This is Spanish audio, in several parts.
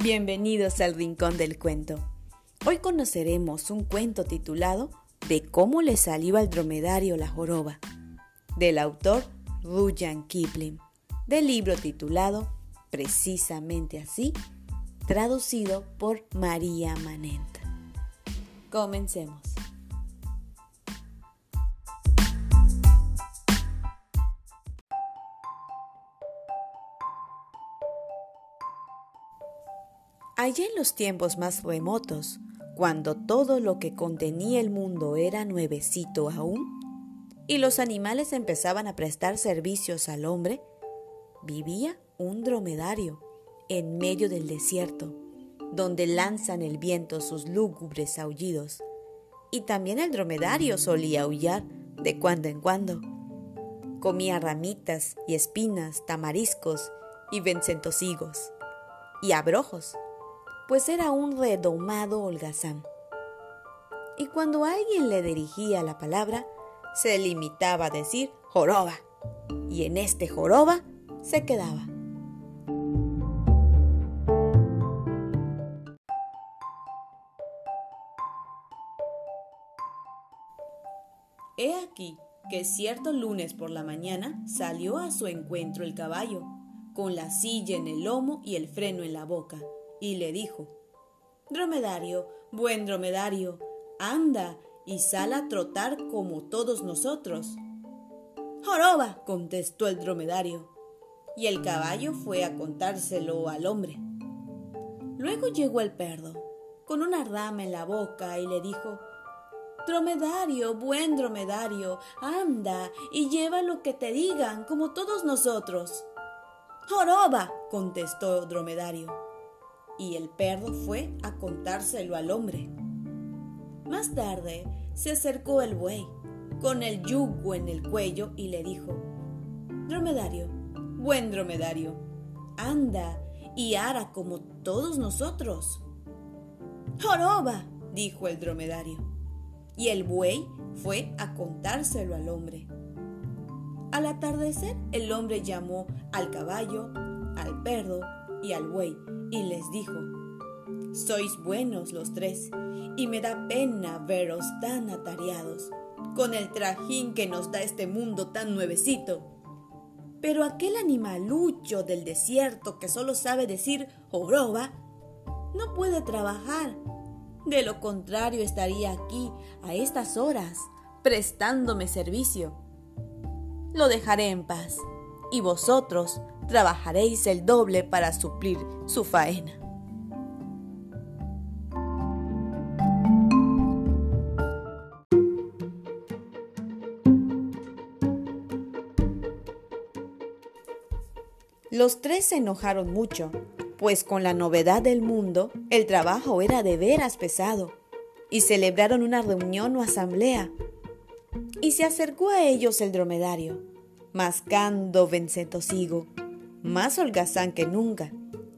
Bienvenidos al Rincón del Cuento. Hoy conoceremos un cuento titulado De cómo le salió al dromedario la joroba, del autor Rudyard Kipling, del libro titulado Precisamente así, traducido por María Manent. Comencemos. Allá en los tiempos más remotos, cuando todo lo que contenía el mundo era nuevecito aún, y los animales empezaban a prestar servicios al hombre, vivía un dromedario en medio del desierto, donde lanzan el viento sus lúgubres aullidos. Y también el dromedario solía aullar de cuando en cuando. Comía ramitas y espinas, tamariscos y vencentosigos y abrojos pues era un redomado holgazán. Y cuando alguien le dirigía la palabra, se limitaba a decir joroba, y en este joroba se quedaba. He aquí que cierto lunes por la mañana salió a su encuentro el caballo, con la silla en el lomo y el freno en la boca, y le dijo, Dromedario, buen dromedario, anda y sal a trotar como todos nosotros. Joroba, contestó el dromedario, y el caballo fue a contárselo al hombre. Luego llegó el perro, con una rama en la boca, y le dijo, Dromedario, buen dromedario, anda y lleva lo que te digan, como todos nosotros. Joroba, contestó dromedario y el perro fue a contárselo al hombre. Más tarde se acercó el buey, con el yugo en el cuello, y le dijo, Dromedario, buen dromedario, anda y ara como todos nosotros. Joroba, dijo el dromedario, y el buey fue a contárselo al hombre. Al atardecer, el hombre llamó al caballo, al perro y al buey y les dijo, Sois buenos los tres, y me da pena veros tan atareados, con el trajín que nos da este mundo tan nuevecito. Pero aquel animalucho del desierto que solo sabe decir joroba, no puede trabajar. De lo contrario estaría aquí a estas horas, prestándome servicio. Lo dejaré en paz, y vosotros trabajaréis el doble para suplir su faena. Los tres se enojaron mucho, pues con la novedad del mundo el trabajo era de veras pesado, y celebraron una reunión o asamblea. Y se acercó a ellos el dromedario, mascando vencetosigo más holgazán que nunca,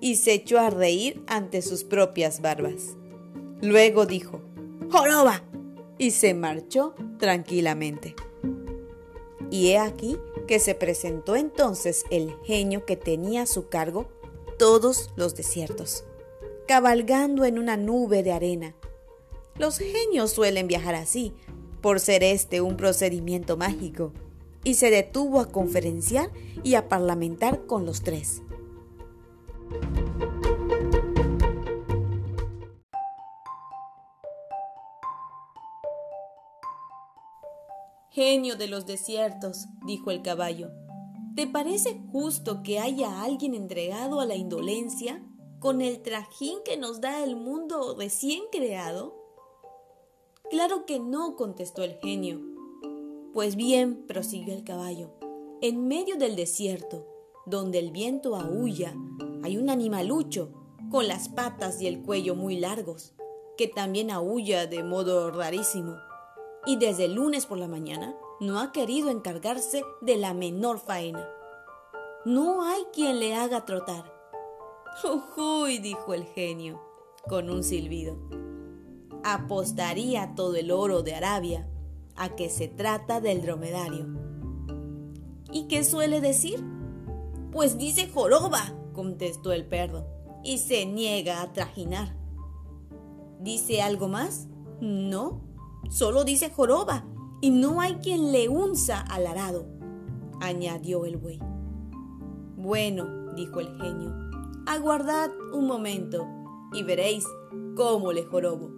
y se echó a reír ante sus propias barbas. Luego dijo, ¡Joroba! y se marchó tranquilamente. Y he aquí que se presentó entonces el genio que tenía a su cargo todos los desiertos, cabalgando en una nube de arena. Los genios suelen viajar así, por ser este un procedimiento mágico y se detuvo a conferenciar y a parlamentar con los tres. Genio de los desiertos, dijo el caballo, ¿te parece justo que haya alguien entregado a la indolencia con el trajín que nos da el mundo recién creado? Claro que no, contestó el genio. Pues bien, prosiguió el caballo, en medio del desierto, donde el viento aúlla, hay un animalucho con las patas y el cuello muy largos, que también aúlla de modo rarísimo. Y desde el lunes por la mañana no ha querido encargarse de la menor faena. No hay quien le haga trotar. ¡Uy! dijo el genio, con un silbido. Apostaría todo el oro de Arabia a que se trata del dromedario. ¿Y qué suele decir? Pues dice joroba, contestó el perro, y se niega a trajinar. ¿Dice algo más? No, solo dice joroba y no hay quien le unza al arado, añadió el buey. Bueno, dijo el genio, aguardad un momento y veréis cómo le jorobo.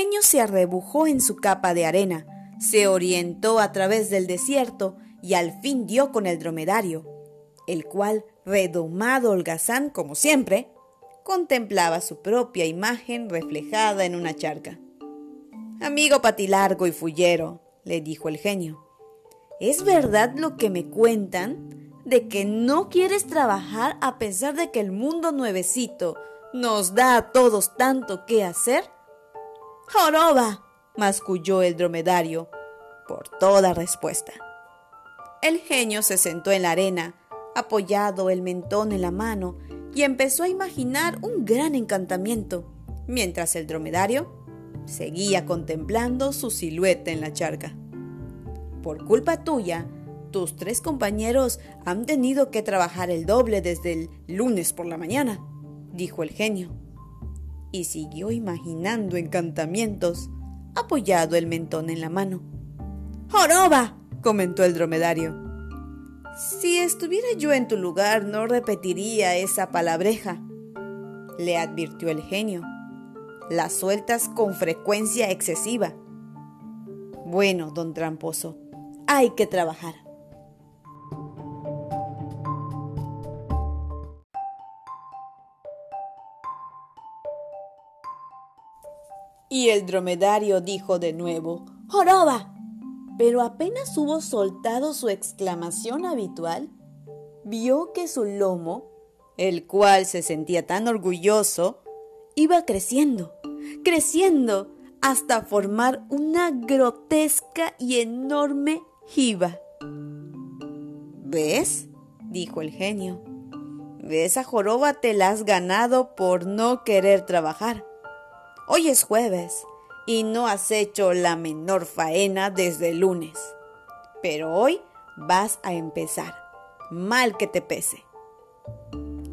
Genio se arrebujó en su capa de arena, se orientó a través del desierto y al fin dio con el dromedario, el cual, redomado holgazán como siempre, contemplaba su propia imagen reflejada en una charca. Amigo patilargo y fullero, le dijo el genio, ¿es verdad lo que me cuentan de que no quieres trabajar a pesar de que el mundo nuevecito nos da a todos tanto que hacer? ¡Joroba! masculló el dromedario por toda respuesta. El genio se sentó en la arena, apoyado el mentón en la mano, y empezó a imaginar un gran encantamiento, mientras el dromedario seguía contemplando su silueta en la charca. Por culpa tuya, tus tres compañeros han tenido que trabajar el doble desde el lunes por la mañana, dijo el genio y siguió imaginando encantamientos, apoyado el mentón en la mano. ¡Joroba! comentó el dromedario. Si estuviera yo en tu lugar, no repetiría esa palabreja, le advirtió el genio. La sueltas con frecuencia excesiva. Bueno, don Tramposo, hay que trabajar. Y el dromedario dijo de nuevo, ¡Joroba! Pero apenas hubo soltado su exclamación habitual, vio que su lomo, el cual se sentía tan orgulloso, iba creciendo, creciendo, hasta formar una grotesca y enorme jiba. ¿Ves? dijo el genio. Esa joroba te la has ganado por no querer trabajar. Hoy es jueves y no has hecho la menor faena desde el lunes. Pero hoy vas a empezar, mal que te pese.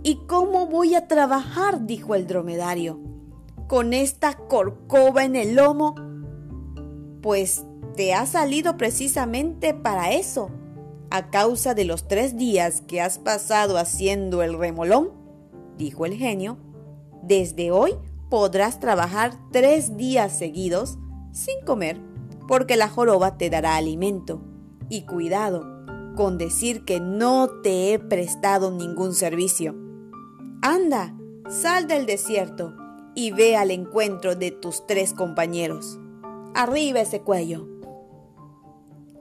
¿Y cómo voy a trabajar? dijo el dromedario. ¿Con esta corcova en el lomo? Pues te ha salido precisamente para eso, a causa de los tres días que has pasado haciendo el remolón, dijo el genio. Desde hoy podrás trabajar tres días seguidos sin comer, porque la joroba te dará alimento. Y cuidado con decir que no te he prestado ningún servicio. Anda, sal del desierto y ve al encuentro de tus tres compañeros. Arriba ese cuello.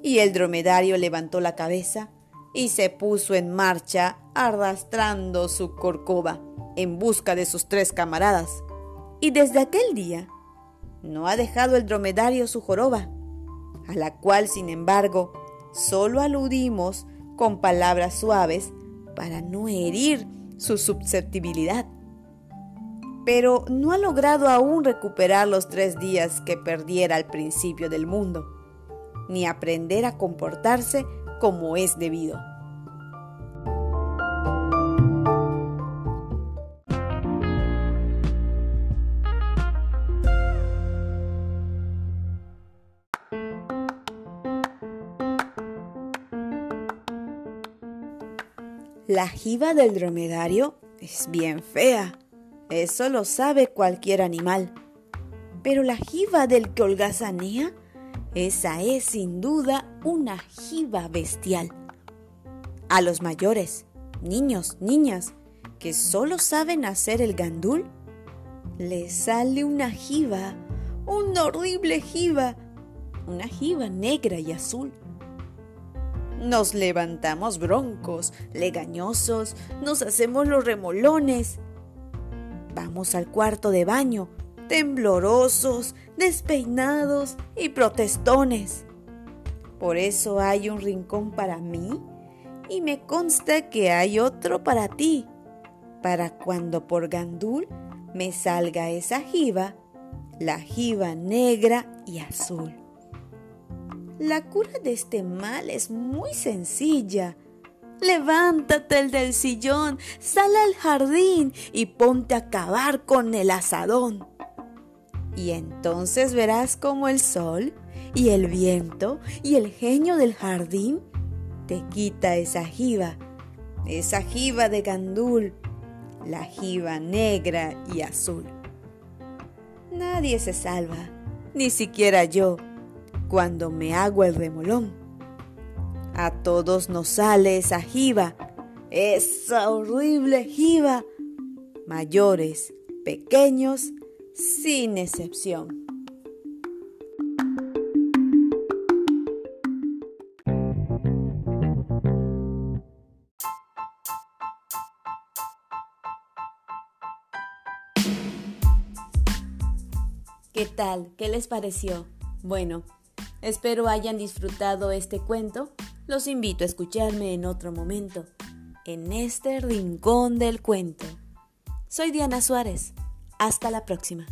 Y el dromedario levantó la cabeza y se puso en marcha arrastrando su corcova en busca de sus tres camaradas. Y desde aquel día no ha dejado el dromedario su joroba, a la cual, sin embargo, solo aludimos con palabras suaves para no herir su susceptibilidad. Pero no ha logrado aún recuperar los tres días que perdiera al principio del mundo, ni aprender a comportarse como es debido. La jiba del dromedario es bien fea, eso lo sabe cualquier animal. Pero la jiba del que holgazanea, esa es sin duda una jiba bestial. A los mayores, niños, niñas, que solo saben hacer el gandul, les sale una jiba, una horrible jiba, una jiba negra y azul nos levantamos broncos, legañosos, nos hacemos los remolones. Vamos al cuarto de baño, temblorosos, despeinados y protestones. Por eso hay un rincón para mí y me consta que hay otro para ti, para cuando por gandul me salga esa jiba, la jiba negra y azul. La cura de este mal es muy sencilla. Levántate del sillón, sal al jardín y ponte a acabar con el asadón. Y entonces verás cómo el sol y el viento y el genio del jardín te quita esa jiba, esa jiba de gandul, la jiba negra y azul. Nadie se salva, ni siquiera yo, cuando me hago el remolón. A todos nos sale esa jiba, esa horrible jiba, mayores, pequeños, sin excepción. ¿Qué tal? ¿Qué les pareció? Bueno, espero hayan disfrutado este cuento. Los invito a escucharme en otro momento, en este rincón del cuento. Soy Diana Suárez. Hasta la próxima.